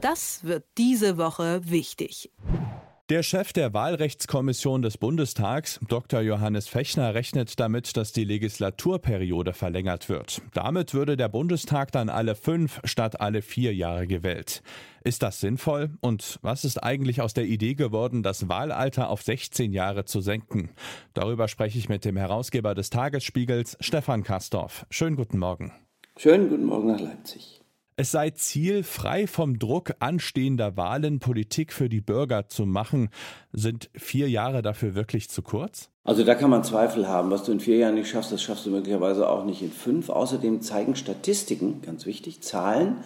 Das wird diese Woche wichtig. Der Chef der Wahlrechtskommission des Bundestags, Dr. Johannes Fechner, rechnet damit, dass die Legislaturperiode verlängert wird. Damit würde der Bundestag dann alle fünf statt alle vier Jahre gewählt. Ist das sinnvoll? Und was ist eigentlich aus der Idee geworden, das Wahlalter auf 16 Jahre zu senken? Darüber spreche ich mit dem Herausgeber des Tagesspiegels, Stefan Kastorf. Schönen guten Morgen. Schönen guten Morgen nach Leipzig. Es sei Ziel, frei vom Druck anstehender Wahlen Politik für die Bürger zu machen. Sind vier Jahre dafür wirklich zu kurz? Also da kann man Zweifel haben. Was du in vier Jahren nicht schaffst, das schaffst du möglicherweise auch nicht in fünf. Außerdem zeigen Statistiken, ganz wichtig, Zahlen,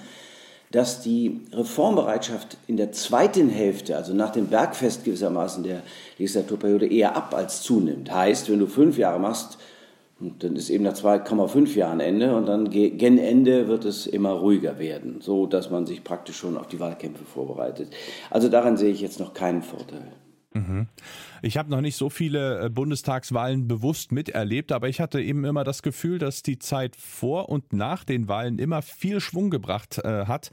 dass die Reformbereitschaft in der zweiten Hälfte, also nach dem Bergfest gewissermaßen der Legislaturperiode, eher ab als zunimmt. Heißt, wenn du fünf Jahre machst, und dann ist eben nach 2,5 Jahren Ende und dann gen Ende wird es immer ruhiger werden, so dass man sich praktisch schon auf die Wahlkämpfe vorbereitet. Also daran sehe ich jetzt noch keinen Vorteil. Mhm. Ich habe noch nicht so viele äh, Bundestagswahlen bewusst miterlebt, aber ich hatte eben immer das Gefühl, dass die Zeit vor und nach den Wahlen immer viel Schwung gebracht äh, hat.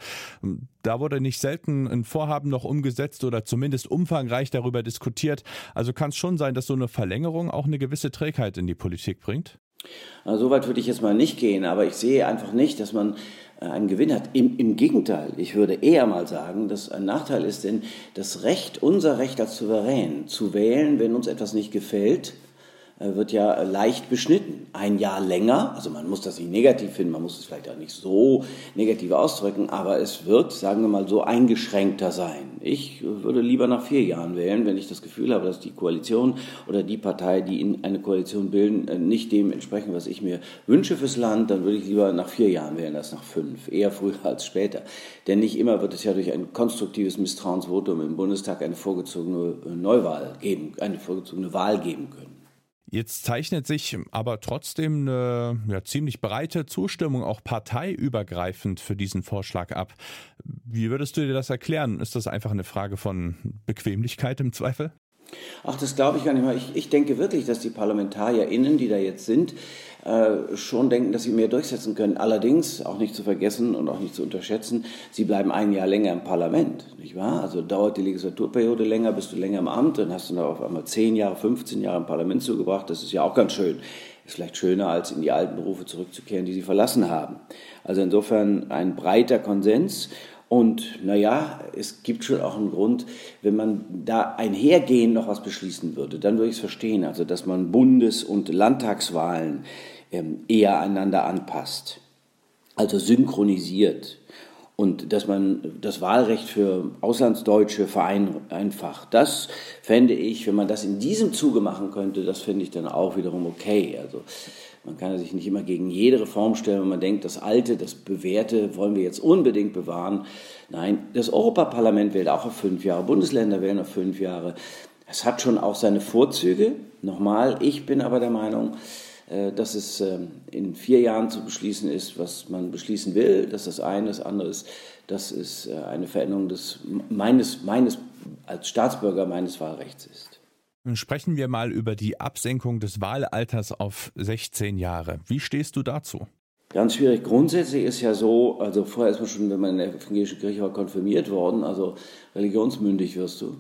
Da wurde nicht selten ein Vorhaben noch umgesetzt oder zumindest umfangreich darüber diskutiert. Also kann es schon sein, dass so eine Verlängerung auch eine gewisse Trägheit in die Politik bringt? Also, so weit würde ich jetzt mal nicht gehen, aber ich sehe einfach nicht, dass man äh, einen Gewinn hat. Im, Im Gegenteil, ich würde eher mal sagen, dass ein Nachteil ist, denn das Recht, unser Recht als Souverän zu wählen, wenn uns etwas nicht gefällt, wird ja leicht beschnitten. Ein Jahr länger, also man muss das nicht negativ finden, man muss es vielleicht auch nicht so negativ ausdrücken, aber es wird, sagen wir mal, so eingeschränkter sein. Ich würde lieber nach vier Jahren wählen, wenn ich das Gefühl habe, dass die Koalition oder die Partei, die in eine Koalition bilden, äh, nicht dem entsprechen, was ich mir wünsche fürs Land, dann würde ich lieber nach vier Jahren wählen als nach fünf, eher früher als später. Denn nicht immer wird es ja durch ein konstruktives Misstrauensvotum im Bundestag eine vorgezogene Neuwahl geben, eine vorgezogene Wahl geben können. Jetzt zeichnet sich aber trotzdem eine ja, ziemlich breite Zustimmung, auch parteiübergreifend für diesen Vorschlag ab. Wie würdest du dir das erklären? Ist das einfach eine Frage von Bequemlichkeit im Zweifel? Ach, das glaube ich gar nicht mal. Ich, ich denke wirklich, dass die ParlamentarierInnen, die da jetzt sind, äh, schon denken, dass sie mehr durchsetzen können. Allerdings, auch nicht zu vergessen und auch nicht zu unterschätzen, sie bleiben ein Jahr länger im Parlament, nicht wahr? Also dauert die Legislaturperiode länger, bist du länger im Amt, dann hast du da auf einmal 10 Jahre, 15 Jahre im Parlament zugebracht. Das ist ja auch ganz schön. Ist vielleicht schöner, als in die alten Berufe zurückzukehren, die sie verlassen haben. Also insofern ein breiter Konsens. Und naja, es gibt schon auch einen Grund, wenn man da einhergehend noch was beschließen würde, dann würde ich es verstehen. Also, dass man Bundes- und Landtagswahlen ähm, eher einander anpasst, also synchronisiert. Und dass man das Wahlrecht für Auslandsdeutsche vereinfacht. Das fände ich, wenn man das in diesem Zuge machen könnte, das fände ich dann auch wiederum okay. Also man kann sich nicht immer gegen jede Reform stellen, wenn man denkt, das Alte, das Bewährte wollen wir jetzt unbedingt bewahren. Nein, das Europaparlament wählt auch auf fünf Jahre, Bundesländer wählen auf fünf Jahre. Es hat schon auch seine Vorzüge. Nochmal, ich bin aber der Meinung, dass es ähm, in vier Jahren zu beschließen ist, was man beschließen will. Das ist das eine. Das andere ist, dass es äh, eine Veränderung des, meines, meines, als Staatsbürger meines Wahlrechts ist. Sprechen wir mal über die Absenkung des Wahlalters auf 16 Jahre. Wie stehst du dazu? Ganz schwierig. Grundsätzlich ist ja so, also vorher ist man schon, wenn man in der evangelischen Kirche war, konfirmiert worden, also religionsmündig wirst du.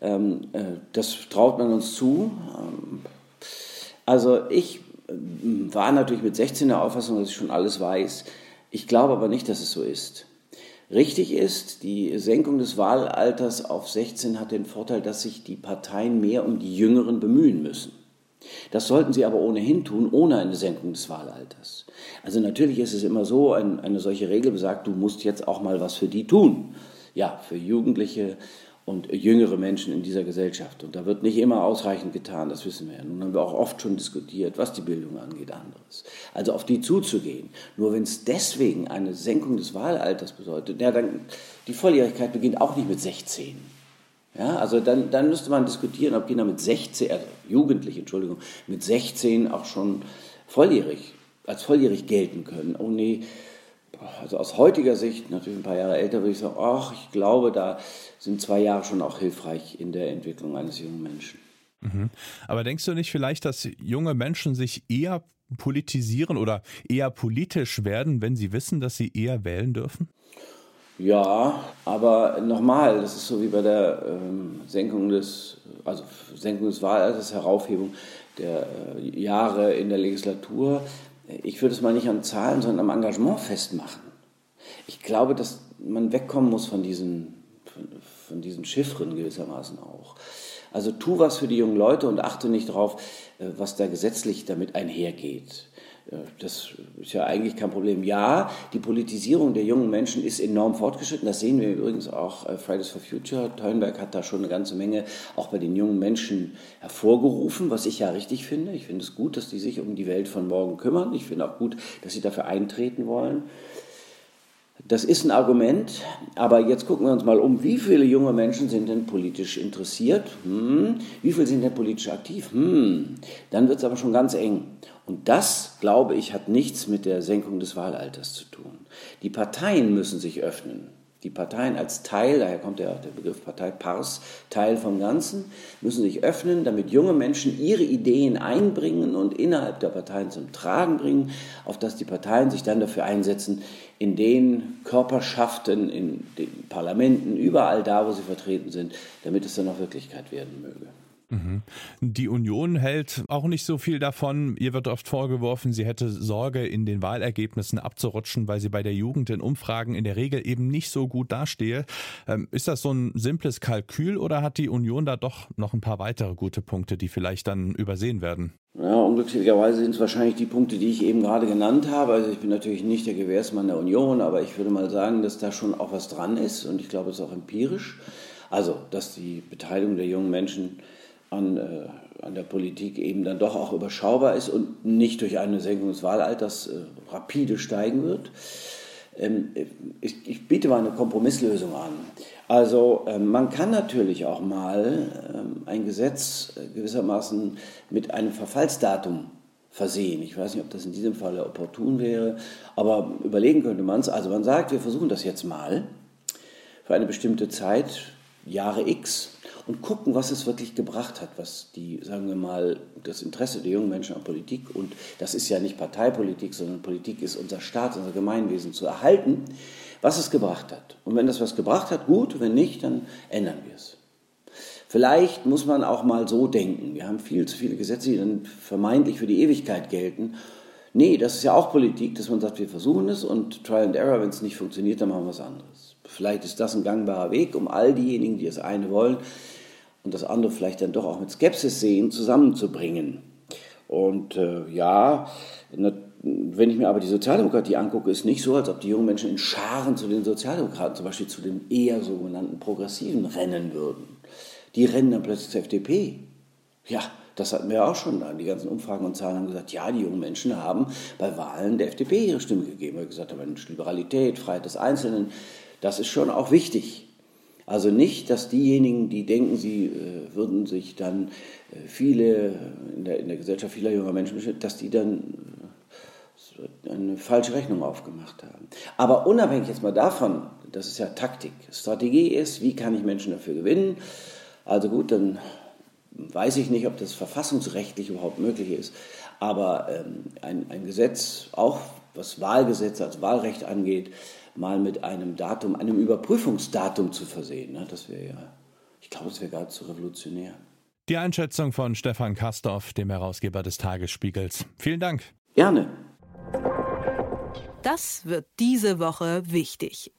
Ähm, äh, das traut man uns zu. Ähm, also ich äh, war natürlich mit 16 der Auffassung, dass ich schon alles weiß. Ich glaube aber nicht, dass es so ist. Richtig ist, die Senkung des Wahlalters auf 16 hat den Vorteil, dass sich die Parteien mehr um die Jüngeren bemühen müssen. Das sollten sie aber ohnehin tun, ohne eine Senkung des Wahlalters. Also natürlich ist es immer so, eine solche Regel besagt, du musst jetzt auch mal was für die tun. Ja, für Jugendliche und jüngere Menschen in dieser Gesellschaft. Und da wird nicht immer ausreichend getan, das wissen wir ja. Nun haben wir auch oft schon diskutiert, was die Bildung angeht, anderes. Also auf die zuzugehen. Nur wenn es deswegen eine Senkung des Wahlalters bedeutet, ja, dann die Volljährigkeit beginnt auch nicht mit 16. Ja, also dann, dann müsste man diskutieren, ob Kinder mit 16, also Jugendliche, Entschuldigung, mit 16 auch schon volljährig, als volljährig gelten können. Oh nee, also aus heutiger Sicht, natürlich ein paar Jahre älter, würde ich sagen, ach, ich glaube, da sind zwei Jahre schon auch hilfreich in der Entwicklung eines jungen Menschen. Mhm. Aber denkst du nicht vielleicht, dass junge Menschen sich eher politisieren oder eher politisch werden, wenn sie wissen, dass sie eher wählen dürfen? Ja, aber nochmal, das ist so wie bei der ähm, Senkung des, also Senkung des Wahlalters, Heraufhebung der äh, Jahre in der Legislatur. Ich würde es mal nicht an Zahlen, sondern am Engagement festmachen. Ich glaube, dass man wegkommen muss von diesen, von, diesen Chiffren gewissermaßen auch. Also tu was für die jungen Leute und achte nicht darauf, äh, was da gesetzlich damit einhergeht. Das ist ja eigentlich kein Problem. Ja, die Politisierung der jungen Menschen ist enorm fortgeschritten. Das sehen wir übrigens auch. Äh, Fridays for Future, Thunberg hat da schon eine ganze Menge auch bei den jungen Menschen hervorgerufen, was ich ja richtig finde. Ich finde es gut, dass die sich um die Welt von morgen kümmern. Ich finde auch gut, dass sie dafür eintreten wollen. Das ist ein Argument, aber jetzt gucken wir uns mal um, wie viele junge Menschen sind denn politisch interessiert? Hm. Wie viele sind denn politisch aktiv? Hm. Dann wird es aber schon ganz eng. Und das, glaube ich, hat nichts mit der Senkung des Wahlalters zu tun. Die Parteien müssen sich öffnen die Parteien als Teil, daher kommt der, der Begriff Partei Pars, Teil vom Ganzen, müssen sich öffnen, damit junge Menschen ihre Ideen einbringen und innerhalb der Parteien zum Tragen bringen, auf dass die Parteien sich dann dafür einsetzen, in den Körperschaften, in den Parlamenten, überall da, wo sie vertreten sind, damit es dann auch Wirklichkeit werden möge. Mhm. Die Union hält auch nicht so viel davon. Ihr wird oft vorgeworfen, sie hätte Sorge, in den Wahlergebnissen abzurutschen, weil sie bei der Jugend in Umfragen in der Regel eben nicht so gut dastehe. Ähm, ist das so ein simples Kalkül oder hat die Union da doch noch ein paar weitere gute Punkte, die vielleicht dann übersehen werden? Ja, unglücklicherweise sind es wahrscheinlich die Punkte, die ich eben gerade genannt habe. Also ich bin natürlich nicht der Gewährsmann der Union, aber ich würde mal sagen, dass da schon auch was dran ist und ich glaube, es ist auch empirisch. Also, dass die Beteiligung der jungen Menschen an, äh, an der Politik eben dann doch auch überschaubar ist und nicht durch eine Senkung des Wahlalters äh, rapide steigen wird. Ähm, ich, ich, biete mal eine Kompromisslösung an. Also ähm, man kann natürlich auch mal ähm, ein Gesetz äh, gewissermaßen mit einem Verfallsdatum versehen. Ich weiß nicht, ob das in diesem Fall opportun wäre, aber überlegen könnte man es. Also man sagt, wir versuchen das jetzt mal für eine bestimmte Zeit, Jahre X, und gucken, was es wirklich gebracht hat, was die, sagen wir mal, das Interesse der jungen Menschen an Politik und das ist ja nicht Parteipolitik, sondern Politik ist unser Staat, unser Gemeinwesen zu erhalten, was es gebracht hat. Und wenn das was gebracht hat, gut, wenn nicht, dann ändern wir es. Vielleicht muss man auch mal so denken. Wir haben viel zu viele Gesetze, die dann vermeintlich für die Ewigkeit gelten. Nee, das ist ja auch Politik, dass man sagt, wir versuchen es und Trial and Error, wenn es nicht funktioniert, dann machen wir was anderes. Vielleicht ist das ein gangbarer Weg, um all diejenigen, die das eine wollen, und das andere vielleicht dann doch auch mit Skepsis sehen, zusammenzubringen. Und äh, ja, wenn ich mir aber die Sozialdemokratie angucke, ist nicht so, als ob die jungen Menschen in Scharen zu den Sozialdemokraten, zum Beispiel zu den eher sogenannten Progressiven, rennen würden. Die rennen dann plötzlich zur FDP. Ja, das hatten wir auch schon. Die ganzen Umfragen und Zahlen haben gesagt, ja, die jungen Menschen haben bei Wahlen der FDP ihre Stimme gegeben. Wir haben gesagt, Mensch, Liberalität, Freiheit des Einzelnen, das ist schon auch wichtig. Also nicht, dass diejenigen, die denken, sie äh, würden sich dann äh, viele, in der, in der Gesellschaft vieler junger Menschen, dass die dann äh, eine falsche Rechnung aufgemacht haben. Aber unabhängig jetzt mal davon, das ist ja Taktik. Strategie ist, wie kann ich Menschen dafür gewinnen? Also gut, dann weiß ich nicht, ob das verfassungsrechtlich überhaupt möglich ist. Aber ähm, ein, ein Gesetz, auch was Wahlgesetze als Wahlrecht angeht, mal mit einem Datum, einem Überprüfungsdatum zu versehen. Ne? Das wäre ja, ich glaube, das wäre geradezu revolutionär. Die Einschätzung von Stefan Kastorf, dem Herausgeber des Tagesspiegels. Vielen Dank. Gerne. Das wird diese Woche wichtig.